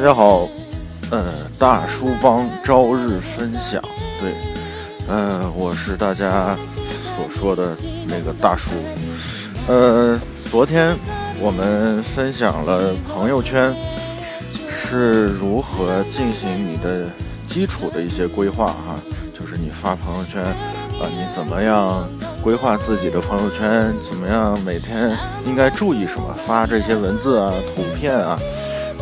大家好，嗯，大叔帮朝日分享，对，嗯，我是大家所说的那个大叔，呃，昨天我们分享了朋友圈是如何进行你的基础的一些规划哈，就是你发朋友圈啊，你怎么样规划自己的朋友圈，怎么样每天应该注意什么，发这些文字啊、图片啊。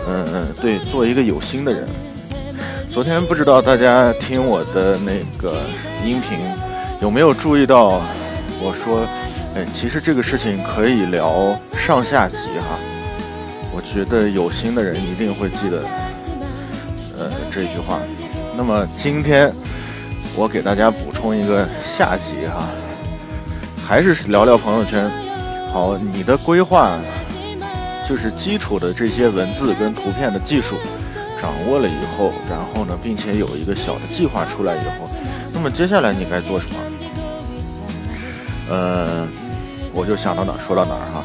嗯嗯，对，做一个有心的人。昨天不知道大家听我的那个音频有没有注意到，我说，哎，其实这个事情可以聊上下集哈。我觉得有心的人一定会记得，呃，这句话。那么今天我给大家补充一个下集哈，还是聊聊朋友圈。好，你的规划。就是基础的这些文字跟图片的技术掌握了以后，然后呢，并且有一个小的计划出来以后，那么接下来你该做什么？呃，我就想到哪儿说到哪儿哈。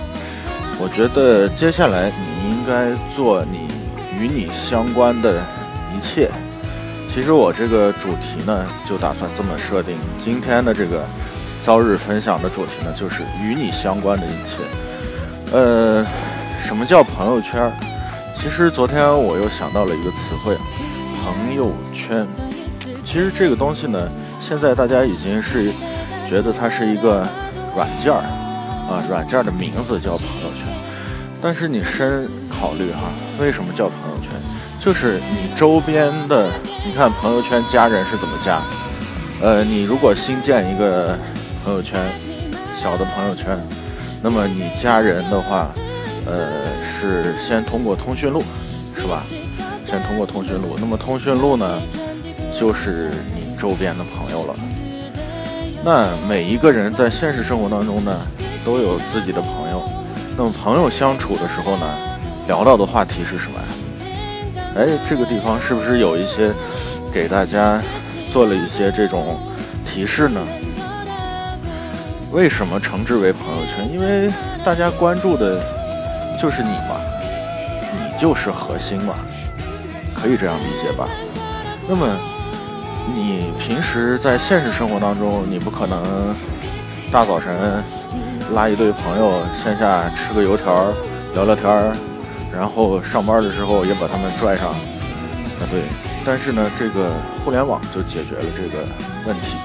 我觉得接下来你应该做你与你相关的一切。其实我这个主题呢，就打算这么设定。今天的这个朝日分享的主题呢，就是与你相关的一切。呃。什么叫朋友圈？其实昨天我又想到了一个词汇，朋友圈。其实这个东西呢，现在大家已经是觉得它是一个软件儿啊，软件的名字叫朋友圈。但是你深考虑哈，为什么叫朋友圈？就是你周边的，你看朋友圈加人是怎么加？呃，你如果新建一个朋友圈，小的朋友圈，那么你加人的话。呃，是先通过通讯录，是吧？先通过通讯录，那么通讯录呢，就是你周边的朋友了。那每一个人在现实生活当中呢，都有自己的朋友。那么朋友相处的时候呢，聊到的话题是什么呀？哎，这个地方是不是有一些给大家做了一些这种提示呢？为什么称之为朋友圈？因为大家关注的。就是你嘛，你就是核心嘛，可以这样理解吧？那么，你平时在现实生活当中，你不可能大早晨拉一堆朋友线下吃个油条聊聊天，然后上班的时候也把他们拽上。啊，对。但是呢，这个互联网就解决了这个问题，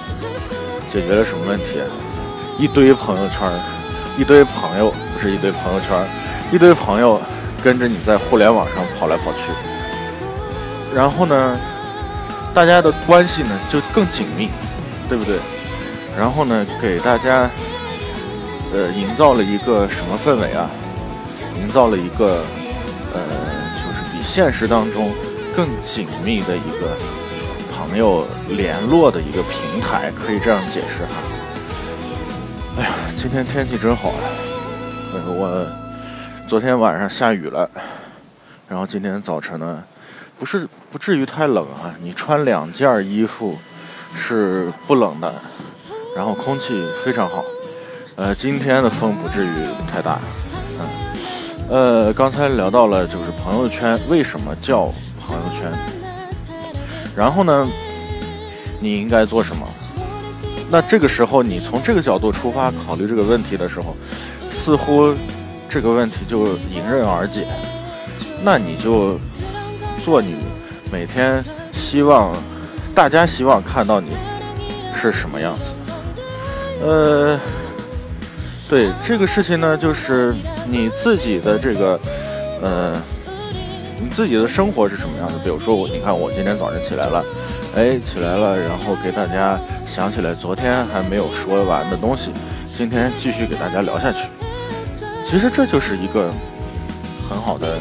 解决了什么问题？一堆朋友圈，一堆朋友，不是一堆朋友圈。一堆朋友跟着你在互联网上跑来跑去，然后呢，大家的关系呢就更紧密，对不对？然后呢，给大家呃营造了一个什么氛围啊？营造了一个呃，就是比现实当中更紧密的一个朋友联络的一个平台，可以这样解释哈。哎呀，今天天气真好啊！我。昨天晚上下雨了，然后今天早晨呢，不是不至于太冷啊，你穿两件衣服是不冷的，然后空气非常好，呃，今天的风不至于太大，嗯，呃，刚才聊到了就是朋友圈为什么叫朋友圈，然后呢，你应该做什么？那这个时候你从这个角度出发考虑这个问题的时候，似乎。这个问题就迎刃而解，那你就做你每天希望大家希望看到你是什么样子。呃，对这个事情呢，就是你自己的这个呃，你自己的生活是什么样的？比如说我，你看我今天早上起来了，哎，起来了，然后给大家想起来昨天还没有说完的东西，今天继续给大家聊下去。其实这就是一个很好的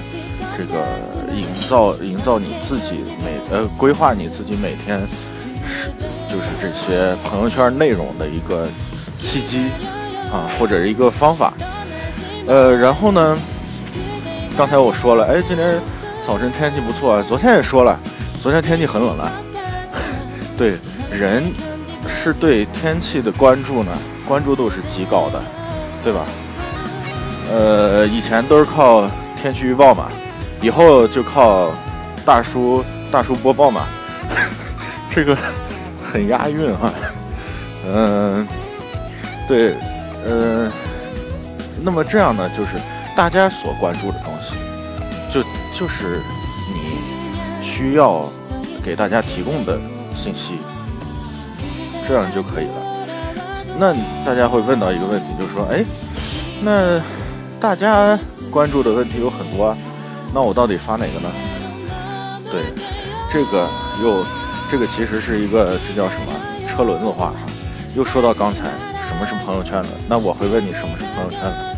这个营造营造你自己每呃规划你自己每天是就是这些朋友圈内容的一个契机啊或者一个方法呃然后呢刚才我说了哎今天早晨天气不错昨天也说了昨天天气很冷了 对人是对天气的关注呢关注度是极高的对吧？呃，以前都是靠天气预报嘛，以后就靠大叔大叔播报嘛，这个很押韵啊。嗯，对，呃，那么这样呢，就是大家所关注的东西，就就是你需要给大家提供的信息，这样就可以了。那大家会问到一个问题，就是说，哎，那大家关注的问题有很多，那我到底发哪个呢？对，这个又这个其实是一个这叫什么车轮子话哈。又说到刚才什么是朋友圈了，那我会问你什么是朋友圈了？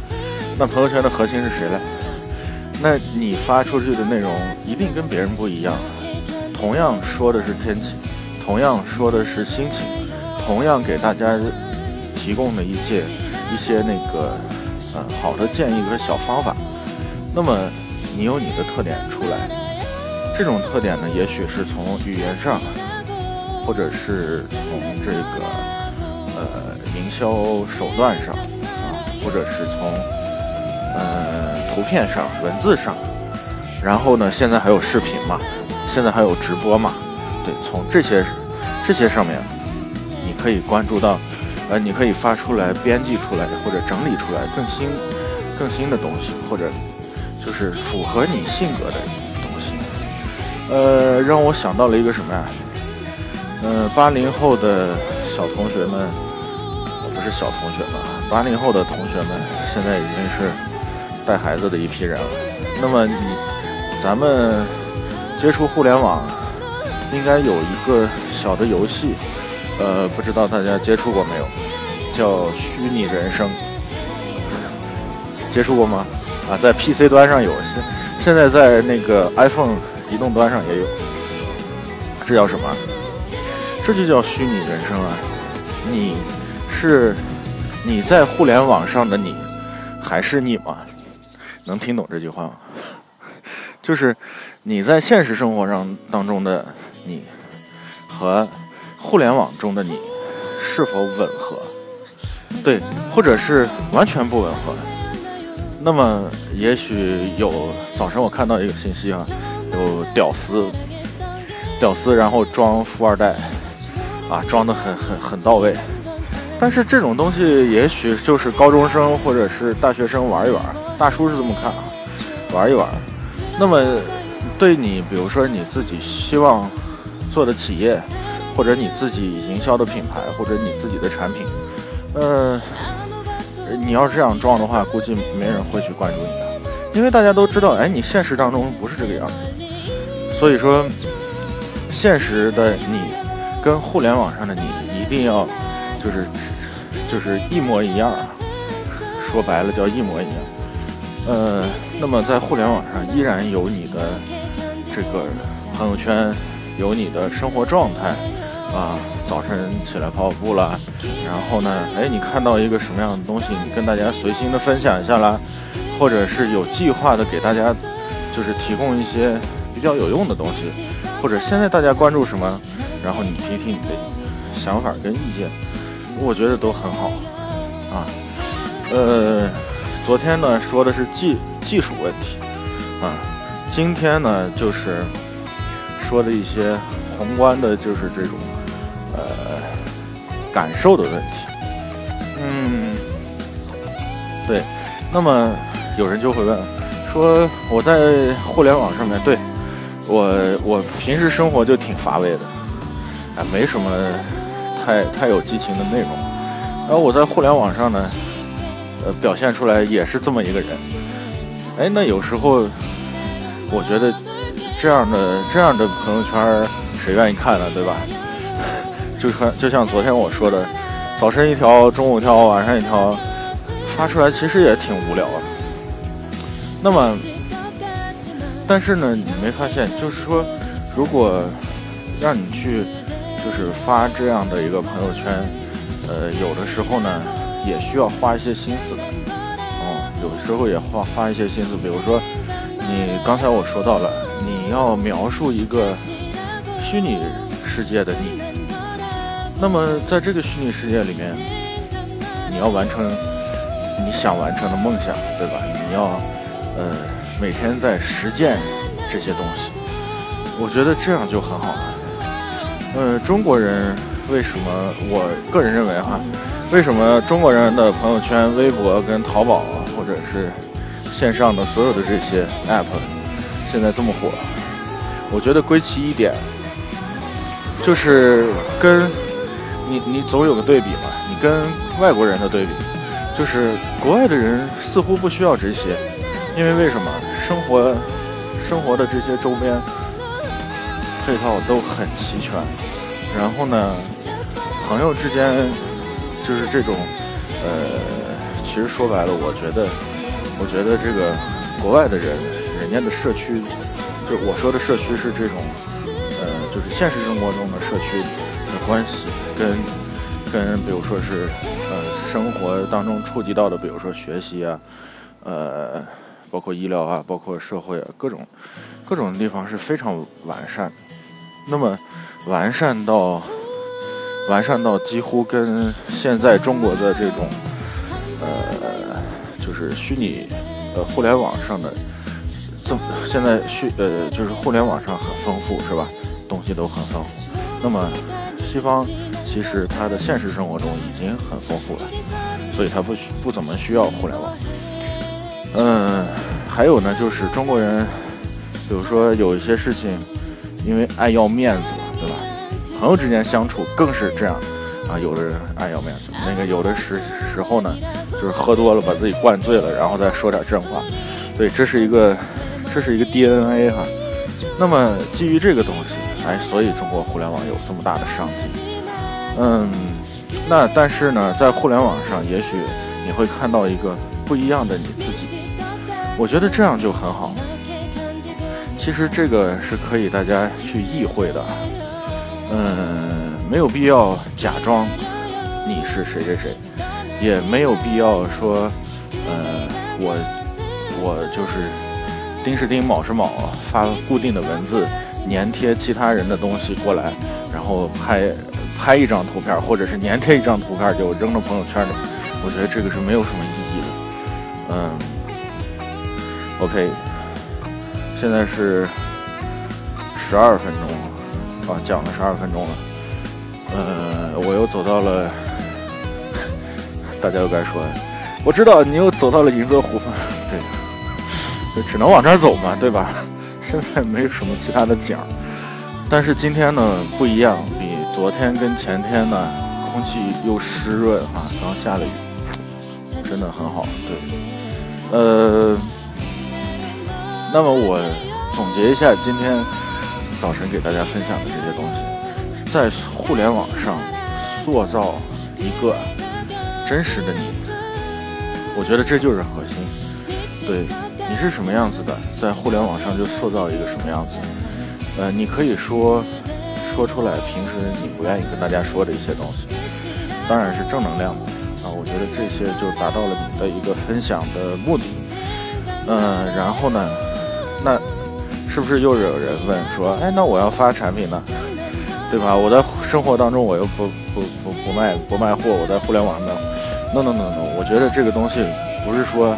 那朋友圈的核心是谁嘞？那你发出去的内容一定跟别人不一样，同样说的是天气，同样说的是心情，同样给大家。提供的一些一些那个好的建议和小方法，那么你有你的特点出来，这种特点呢，也许是从语言上，或者是从这个呃营销手段上啊，或者是从呃图片上、文字上，然后呢，现在还有视频嘛，现在还有直播嘛，对，从这些这些上面，你可以关注到。呃，你可以发出来、编辑出来或者整理出来更新、更新的东西，或者就是符合你性格的东西。呃，让我想到了一个什么呀？嗯，八零后的小同学们，不是小同学们啊，八零后的同学们现在已经是带孩子的一批人了。那么你，咱们接触互联网，应该有一个小的游戏。呃，不知道大家接触过没有，叫虚拟人生，接触过吗？啊，在 PC 端上有，现现在在那个 iPhone 移动端上也有。这叫什么？这就叫虚拟人生啊！你是你在互联网上的你，还是你吗？能听懂这句话吗？就是你在现实生活上当中的你和。互联网中的你是否吻合？对，或者是完全不吻合？那么也许有早晨我看到一个信息啊，有屌丝，屌丝然后装富二代，啊，装的很很很到位。但是这种东西也许就是高中生或者是大学生玩一玩，大叔是这么看啊，玩一玩。那么对你，比如说你自己希望做的企业。或者你自己营销的品牌，或者你自己的产品，呃，你要这样装的话，估计没人会去关注你的，因为大家都知道，哎，你现实当中不是这个样子。所以说，现实的你跟互联网上的你一定要就是就是一模一样啊，说白了叫一模一样。呃，那么在互联网上依然有你的这个朋友圈，有你的生活状态。啊，早晨起来跑跑步了，然后呢，哎，你看到一个什么样的东西，你跟大家随心的分享一下啦，或者是有计划的给大家，就是提供一些比较有用的东西，或者现在大家关注什么，然后你提提你的想法跟意见，我觉得都很好啊。呃，昨天呢说的是技技术问题啊，今天呢就是说的一些宏观的，就是这种。呃，感受的问题，嗯，对。那么有人就会问，说我在互联网上面对我，我平时生活就挺乏味的，哎，没什么太太有激情的内容。然后我在互联网上呢，呃，表现出来也是这么一个人。哎，那有时候我觉得这样的这样的朋友圈，谁愿意看呢？对吧？就像就像昨天我说的，早晨一条，中午一条，晚上一条，发出来其实也挺无聊的。那么，但是呢，你没发现，就是说，如果让你去，就是发这样的一个朋友圈，呃，有的时候呢，也需要花一些心思的。哦，有的时候也花花一些心思，比如说，你刚才我说到了，你要描述一个虚拟世界的你。那么，在这个虚拟世界里面，你要完成你想完成的梦想，对吧？你要，呃，每天在实践这些东西。我觉得这样就很好了。呃，中国人为什么？我个人认为哈，为什么中国人的朋友圈、微博跟淘宝，或者是线上的所有的这些 app 现在这么火？我觉得归其一点，就是跟你你总有个对比嘛，你跟外国人的对比，就是国外的人似乎不需要这些，因为为什么？生活生活的这些周边。配套都很齐全，然后呢，朋友之间就是这种，呃，其实说白了，我觉得，我觉得这个国外的人，人家的社区，就我说的社区是这种，呃，就是现实生活中的社区的关系，跟跟比如说是呃生活当中触及到的，比如说学习啊，呃，包括医疗啊，包括社会啊，各种各种地方是非常完善。那么，完善到完善到几乎跟现在中国的这种，呃，就是虚拟呃互联网上的，这现在虚呃就是互联网上很丰富是吧？东西都很丰富。那么西方其实他的现实生活中已经很丰富了，所以他不需不怎么需要互联网。嗯，还有呢，就是中国人，比如说有一些事情。因为爱要面子嘛，对吧？朋友之间相处更是这样啊。有的人爱要面子，那个有的时时候呢，就是喝多了把自己灌醉了，然后再说点真话。对，这是一个，这是一个 DNA 哈。那么基于这个东西，哎，所以中国互联网有这么大的商机。嗯，那但是呢，在互联网上，也许你会看到一个不一样的你自己。我觉得这样就很好。其实这个是可以大家去意会的，嗯，没有必要假装你是谁谁谁，也没有必要说，呃，我我就是丁是丁卯是卯，发固定的文字，粘贴其他人的东西过来，然后拍拍一张图片，或者是粘贴一张图片就扔到朋友圈里，我觉得这个是没有什么意义的，嗯，OK。现在是十二分钟了，啊，讲了十二分钟了，呃，我又走到了，大家又该说，我知道你又走到了银泽湖畔，对，就只能往这儿走嘛，对吧？现在没有什么其他的景，但是今天呢不一样，昨天跟前天呢，空气又湿润啊，刚下了雨，真的很好，对，呃。那么我总结一下今天早晨给大家分享的这些东西，在互联网上塑造一个真实的你，我觉得这就是核心。对你是什么样子的，在互联网上就塑造一个什么样子。呃，你可以说说出来平时你不愿意跟大家说的一些东西，当然是正能量啊。我觉得这些就达到了你的一个分享的目的。嗯，然后呢？那是不是又有人问说，哎，那我要发产品呢，对吧？我在生活当中我又不不不不卖不卖货，我在互联网上，no no no no，我觉得这个东西不是说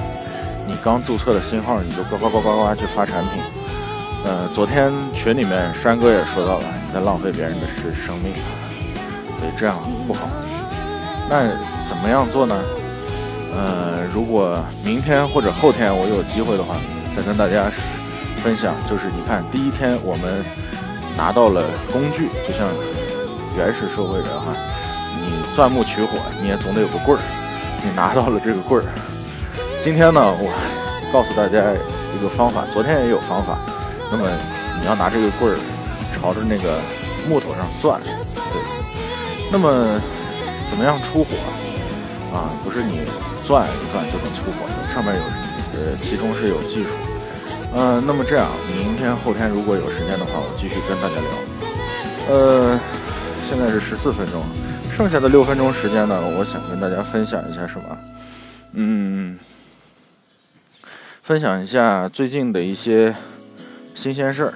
你刚注册的新号你就呱呱呱呱呱去发产品。呃，昨天群里面山哥也说到了，在浪费别人的是生命，对，这样不好。那怎么样做呢？呃，如果明天或者后天我有机会的话，再跟大家。分享就是，你看第一天我们拿到了工具，就像原始社会人哈，你钻木取火，你也总得有个棍儿，你拿到了这个棍儿。今天呢，我告诉大家一个方法，昨天也有方法。那么你要拿这个棍儿朝着那个木头上钻，对。那么怎么样出火啊？不是你钻一钻就能出火的，上面有呃，其中是有技术。嗯，那么这样，明天后天如果有时间的话，我继续跟大家聊。呃，现在是十四分钟，剩下的六分钟时间呢，我想跟大家分享一下什么？嗯，分享一下最近的一些新鲜事儿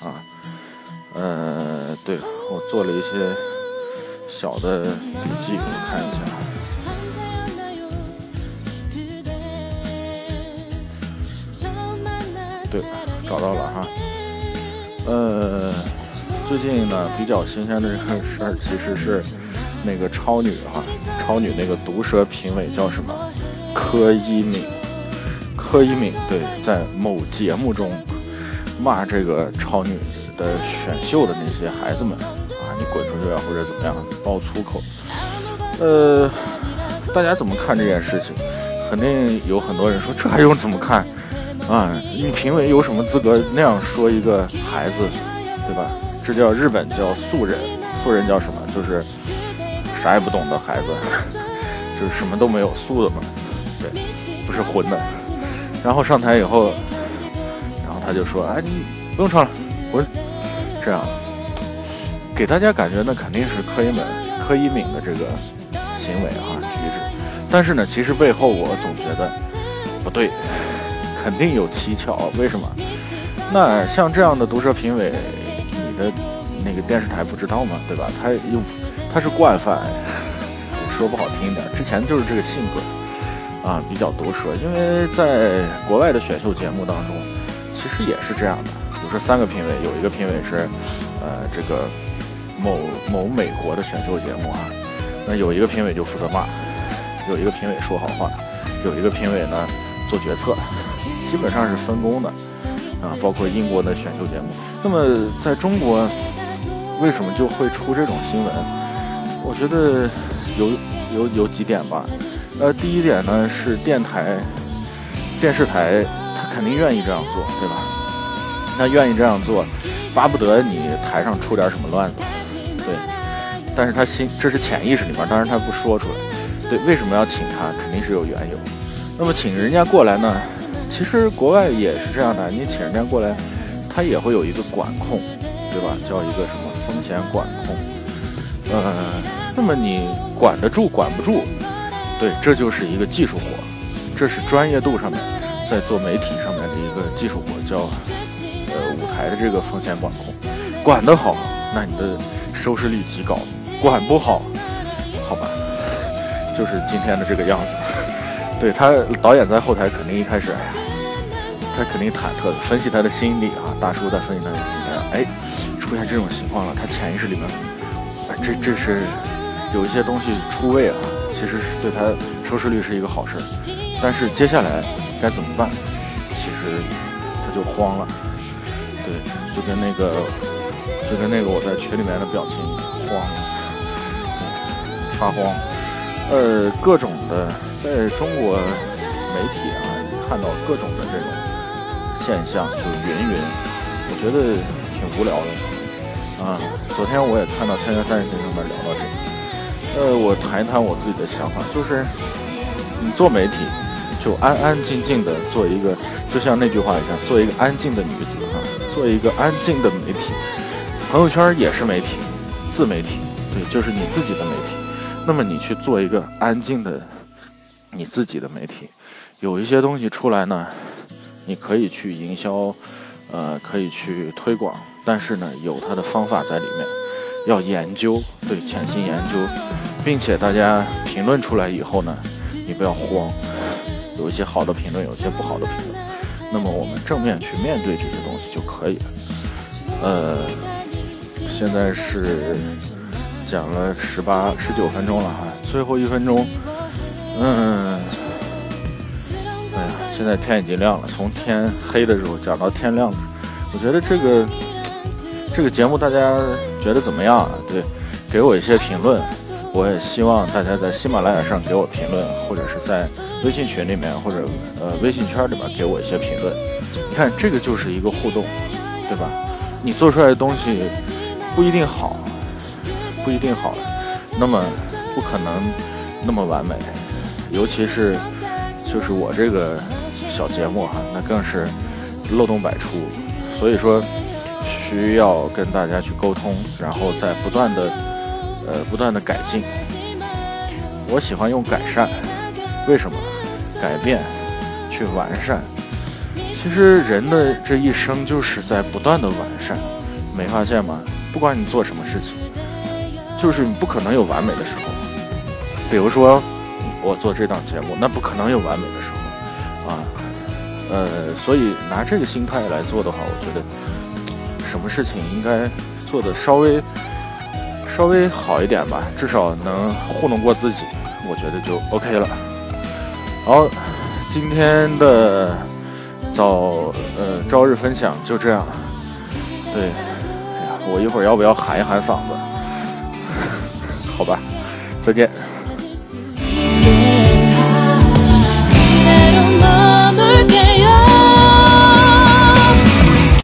啊。呃，对我做了一些小的笔记，我看一下。对，找到了哈。呃，最近呢比较新鲜的这个事儿，其实是那个超女哈，超女那个毒舌评委叫什么？柯一敏。柯一敏对，在某节目中骂这个超女的选秀的那些孩子们啊，你滚出去啊，或者怎么样，爆粗口。呃，大家怎么看这件事情？肯定有很多人说，这还用怎么看？啊，你评委有什么资格那样说一个孩子，对吧？这叫日本叫素人，素人叫什么？就是啥也不懂的孩子，就是什么都没有素的嘛，对，不是荤的。然后上台以后，然后他就说：“哎，你不用唱了，滚！”这样给大家感觉那肯定是柯一敏、柯一敏的这个行为哈举止，但是呢，其实背后我总觉得不对。肯定有蹊跷，为什么？那像这样的毒舌评委，你的那个电视台不知道吗？对吧？他又他是惯犯，说不好听一点，之前就是这个性格啊，比较毒舌。因为在国外的选秀节目当中，其实也是这样的。比如说三个评委，有一个评委是呃这个某某美国的选秀节目啊，那有一个评委就负责骂，有一个评委说好话，有一个评委呢做决策。基本上是分工的，啊，包括英国的选秀节目。那么在中国，为什么就会出这种新闻？我觉得有有有几点吧。呃，第一点呢是电台、电视台，他肯定愿意这样做，对吧？他愿意这样做，巴不得你台上出点什么乱子，对。但是他心这是潜意识里面，当然他不说出来。对，为什么要请他？肯定是有缘由。那么请人家过来呢？其实国外也是这样的，你请人家过来，他也会有一个管控，对吧？叫一个什么风险管控？呃，那么你管得住管不住？对，这就是一个技术活，这是专业度上面在做媒体上面的一个技术活，叫呃舞台的这个风险管控。管得好，那你的收视率极高；管不好，好吧，就是今天的这个样子。对他导演在后台肯定一开始，哎呀，他肯定忐忑的分析他的心理啊。大叔在分析他的心理，哎，出现这种情况了，他潜意识里面，哎，这这是有一些东西出位啊。其实是对他收视率是一个好事，但是接下来该怎么办？其实他就慌了，对，就跟那个就跟那个我在群里面的表情慌了，发慌，呃，各种的。在中国媒体啊，看到各种的这种现象，就是云云，我觉得挺无聊的啊。昨天我也看到《千元三人行》上面聊到这个，呃，我谈一谈我自己的想法，就是你做媒体，就安安静静的做一个，就像那句话一样，做一个安静的女子啊，做一个安静的媒体。朋友圈也是媒体，自媒体，对，就是你自己的媒体。那么你去做一个安静的。你自己的媒体有一些东西出来呢，你可以去营销，呃，可以去推广，但是呢，有它的方法在里面，要研究，对，潜心研究，并且大家评论出来以后呢，你不要慌，有一些好的评论，有一些不好的评论，那么我们正面去面对这些东西就可以了。呃，现在是讲了十八、十九分钟了哈，最后一分钟。嗯，哎呀，现在天已经亮了，从天黑的时候讲到天亮我觉得这个这个节目大家觉得怎么样啊？对，给我一些评论。我也希望大家在喜马拉雅上给我评论，或者是在微信群里面或者呃微信圈里面给我一些评论。你看，这个就是一个互动，对吧？你做出来的东西不一定好，不一定好，那么不可能那么完美。尤其是，就是我这个小节目哈，那更是漏洞百出，所以说需要跟大家去沟通，然后再不断的呃不断的改进。我喜欢用改善，为什么？改变，去完善。其实人的这一生就是在不断的完善，没发现吗？不管你做什么事情，就是你不可能有完美的时候。比如说。我做这档节目，那不可能有完美的时候啊，呃，所以拿这个心态来做的话，我觉得什么事情应该做的稍微稍微好一点吧，至少能糊弄过自己，我觉得就 OK 了。好，今天的早呃朝日分享就这样。对，哎呀，我一会儿要不要喊一喊嗓子？好吧，再见。